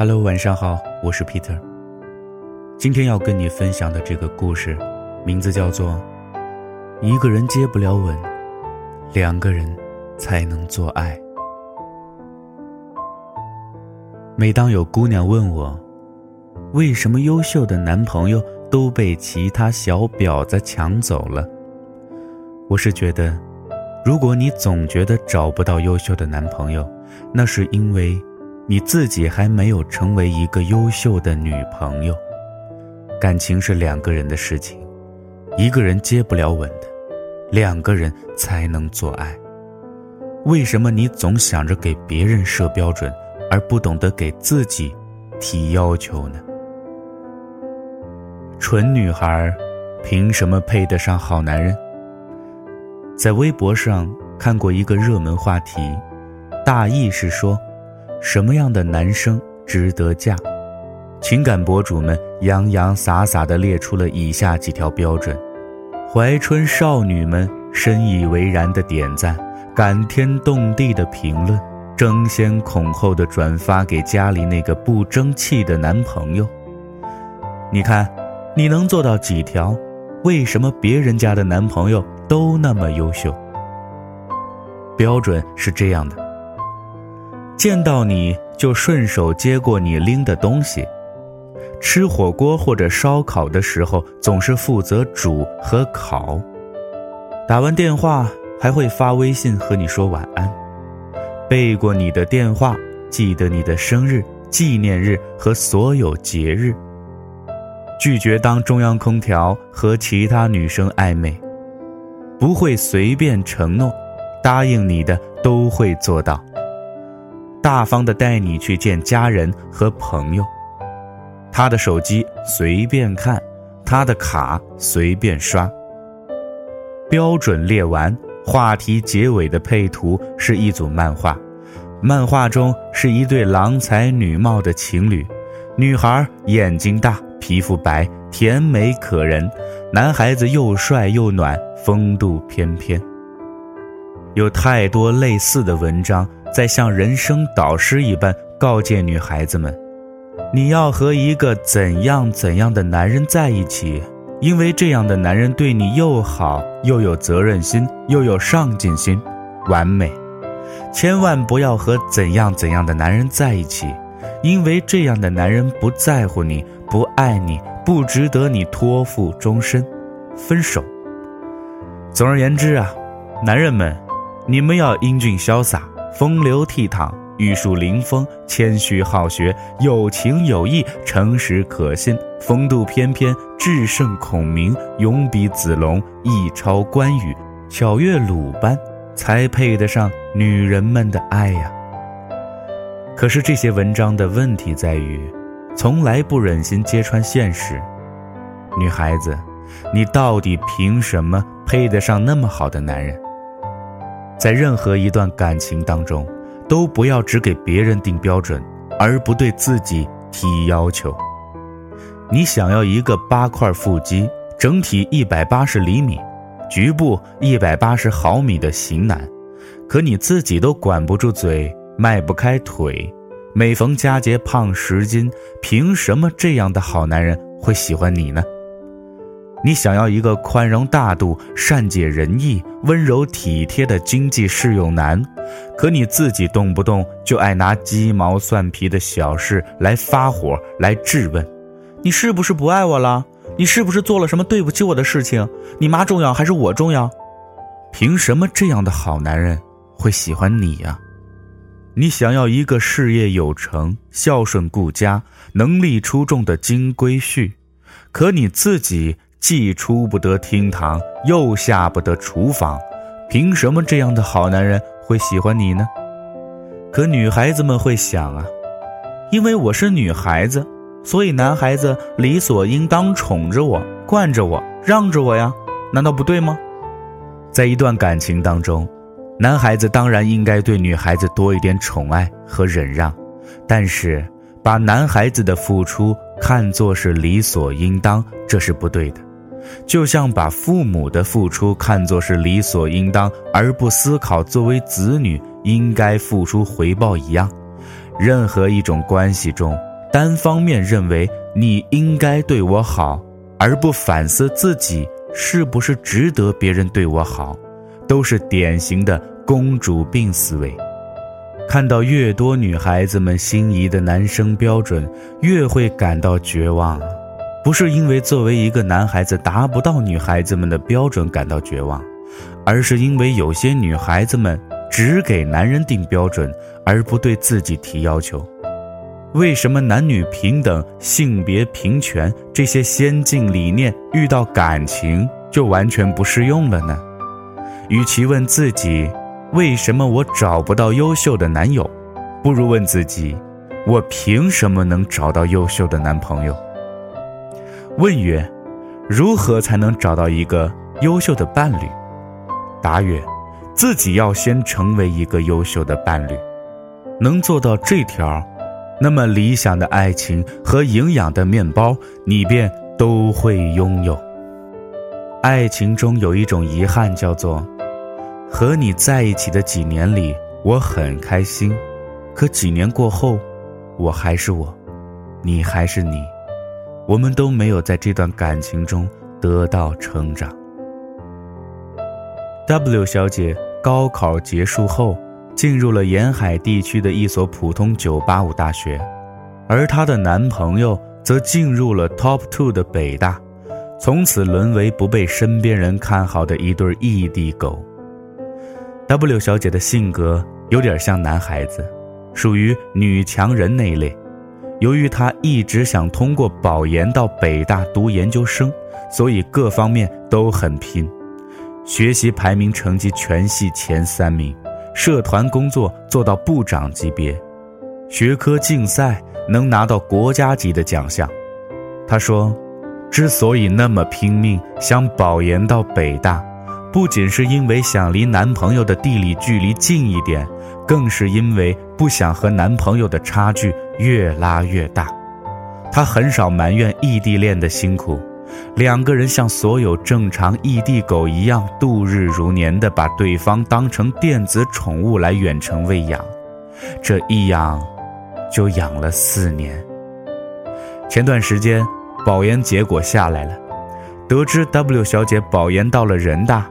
Hello，晚上好，我是 Peter。今天要跟你分享的这个故事，名字叫做《一个人接不了吻，两个人才能做爱》。每当有姑娘问我，为什么优秀的男朋友都被其他小婊子抢走了，我是觉得，如果你总觉得找不到优秀的男朋友，那是因为。你自己还没有成为一个优秀的女朋友，感情是两个人的事情，一个人接不了吻的，两个人才能做爱。为什么你总想着给别人设标准，而不懂得给自己提要求呢？蠢女孩，凭什么配得上好男人？在微博上看过一个热门话题，大意是说。什么样的男生值得嫁？情感博主们洋洋洒洒地列出了以下几条标准，怀春少女们深以为然的点赞，感天动地的评论，争先恐后的转发给家里那个不争气的男朋友。你看，你能做到几条？为什么别人家的男朋友都那么优秀？标准是这样的。见到你就顺手接过你拎的东西，吃火锅或者烧烤的时候总是负责煮和烤，打完电话还会发微信和你说晚安，背过你的电话，记得你的生日、纪念日和所有节日，拒绝当中央空调和其他女生暧昧，不会随便承诺，答应你的都会做到。大方的带你去见家人和朋友，他的手机随便看，他的卡随便刷。标准列完，话题结尾的配图是一组漫画，漫画中是一对郎才女貌的情侣，女孩眼睛大，皮肤白，甜美可人，男孩子又帅又暖，风度翩翩。有太多类似的文章。在像人生导师一般告诫女孩子们：你要和一个怎样怎样的男人在一起，因为这样的男人对你又好又有责任心又有上进心，完美。千万不要和怎样怎样的男人在一起，因为这样的男人不在乎你，不爱你，不值得你托付终身，分手。总而言之啊，男人们，你们要英俊潇洒。风流倜傥，玉树临风，谦虚好学，有情有义，诚实可信，风度翩翩，智胜孔明，勇比子龙，一超关羽，巧越鲁班，才配得上女人们的爱呀。可是这些文章的问题在于，从来不忍心揭穿现实。女孩子，你到底凭什么配得上那么好的男人？在任何一段感情当中，都不要只给别人定标准，而不对自己提要求。你想要一个八块腹肌、整体一百八十厘米、局部一百八十毫米的型男，可你自己都管不住嘴，迈不开腿，每逢佳节胖十斤，凭什么这样的好男人会喜欢你呢？你想要一个宽容大度、善解人意、温柔体贴的经济适用男，可你自己动不动就爱拿鸡毛蒜皮的小事来发火、来质问，你是不是不爱我了？你是不是做了什么对不起我的事情？你妈重要还是我重要？凭什么这样的好男人会喜欢你呀？你想要一个事业有成、孝顺顾家、能力出众的金龟婿，可你自己。既出不得厅堂，又下不得厨房，凭什么这样的好男人会喜欢你呢？可女孩子们会想啊，因为我是女孩子，所以男孩子理所应当宠着我、惯着我、让着我呀，难道不对吗？在一段感情当中，男孩子当然应该对女孩子多一点宠爱和忍让，但是把男孩子的付出看作是理所应当，这是不对的。就像把父母的付出看作是理所应当，而不思考作为子女应该付出回报一样。任何一种关系中单方面认为你应该对我好，而不反思自己是不是值得别人对我好，都是典型的公主病思维。看到越多女孩子们心仪的男生标准，越会感到绝望。不是因为作为一个男孩子达不到女孩子们的标准感到绝望，而是因为有些女孩子们只给男人定标准，而不对自己提要求。为什么男女平等、性别平权这些先进理念遇到感情就完全不适用了呢？与其问自己为什么我找不到优秀的男友，不如问自己我凭什么能找到优秀的男朋友？问曰：如何才能找到一个优秀的伴侣？答曰：自己要先成为一个优秀的伴侣。能做到这条。那么理想的爱情和营养的面包，你便都会拥有。爱情中有一种遗憾，叫做和你在一起的几年里，我很开心，可几年过后，我还是我，你还是你，我们都没有在这段感情中得到成长。W 小姐高考结束后。进入了沿海地区的一所普通985大学，而她的男朋友则进入了 Top Two 的北大，从此沦为不被身边人看好的一对异地狗。W 小姐的性格有点像男孩子，属于女强人那一类。由于他一直想通过保研到北大读研究生，所以各方面都很拼，学习排名成绩全系前三名。社团工作做到部长级别，学科竞赛能拿到国家级的奖项。他说：“之所以那么拼命想保研到北大，不仅是因为想离男朋友的地理距离近一点，更是因为不想和男朋友的差距越拉越大。她很少埋怨异地恋的辛苦。”两个人像所有正常异地狗一样度日如年的把对方当成电子宠物来远程喂养，这一养，就养了四年。前段时间保研结果下来了，得知 W 小姐保研到了人大，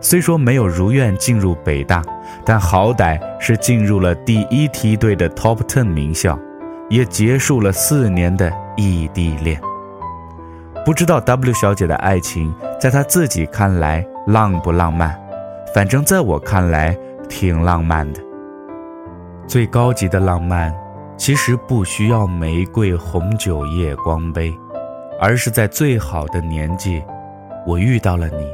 虽说没有如愿进入北大，但好歹是进入了第一梯队的 Top Ten 名校，也结束了四年的异地恋。不知道 W 小姐的爱情，在她自己看来浪不浪漫？反正在我看来，挺浪漫的。最高级的浪漫，其实不需要玫瑰、红酒、夜光杯，而是在最好的年纪，我遇到了你，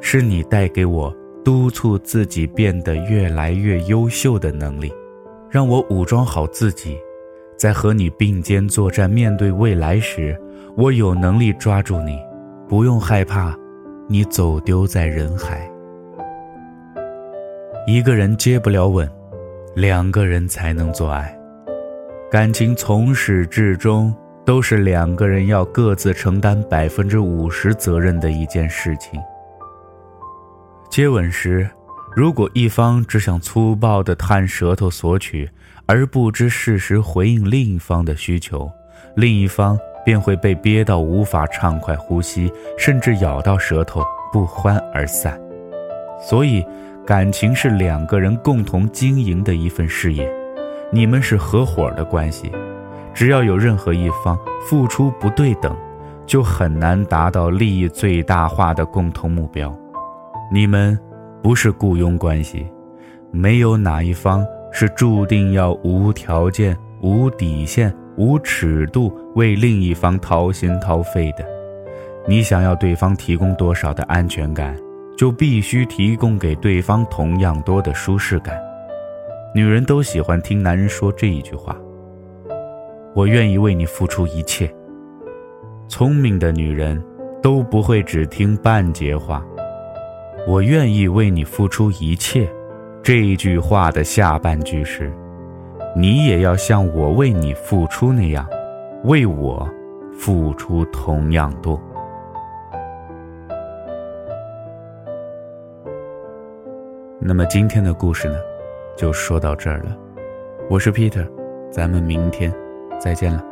是你带给我督促自己变得越来越优秀的能力，让我武装好自己，在和你并肩作战、面对未来时。我有能力抓住你，不用害怕，你走丢在人海。一个人接不了吻，两个人才能做爱。感情从始至终都是两个人要各自承担百分之五十责任的一件事情。接吻时，如果一方只想粗暴地探舌头索取，而不知适时回应另一方的需求，另一方。便会被憋到无法畅快呼吸，甚至咬到舌头不欢而散。所以，感情是两个人共同经营的一份事业，你们是合伙的关系。只要有任何一方付出不对等，就很难达到利益最大化的共同目标。你们不是雇佣关系，没有哪一方是注定要无条件、无底线。无尺度为另一方掏心掏肺的，你想要对方提供多少的安全感，就必须提供给对方同样多的舒适感。女人都喜欢听男人说这一句话：“我愿意为你付出一切。”聪明的女人都不会只听半截话。“我愿意为你付出一切。”这一句话的下半句是。你也要像我为你付出那样，为我付出同样多。那么今天的故事呢，就说到这儿了。我是 Peter，咱们明天再见了。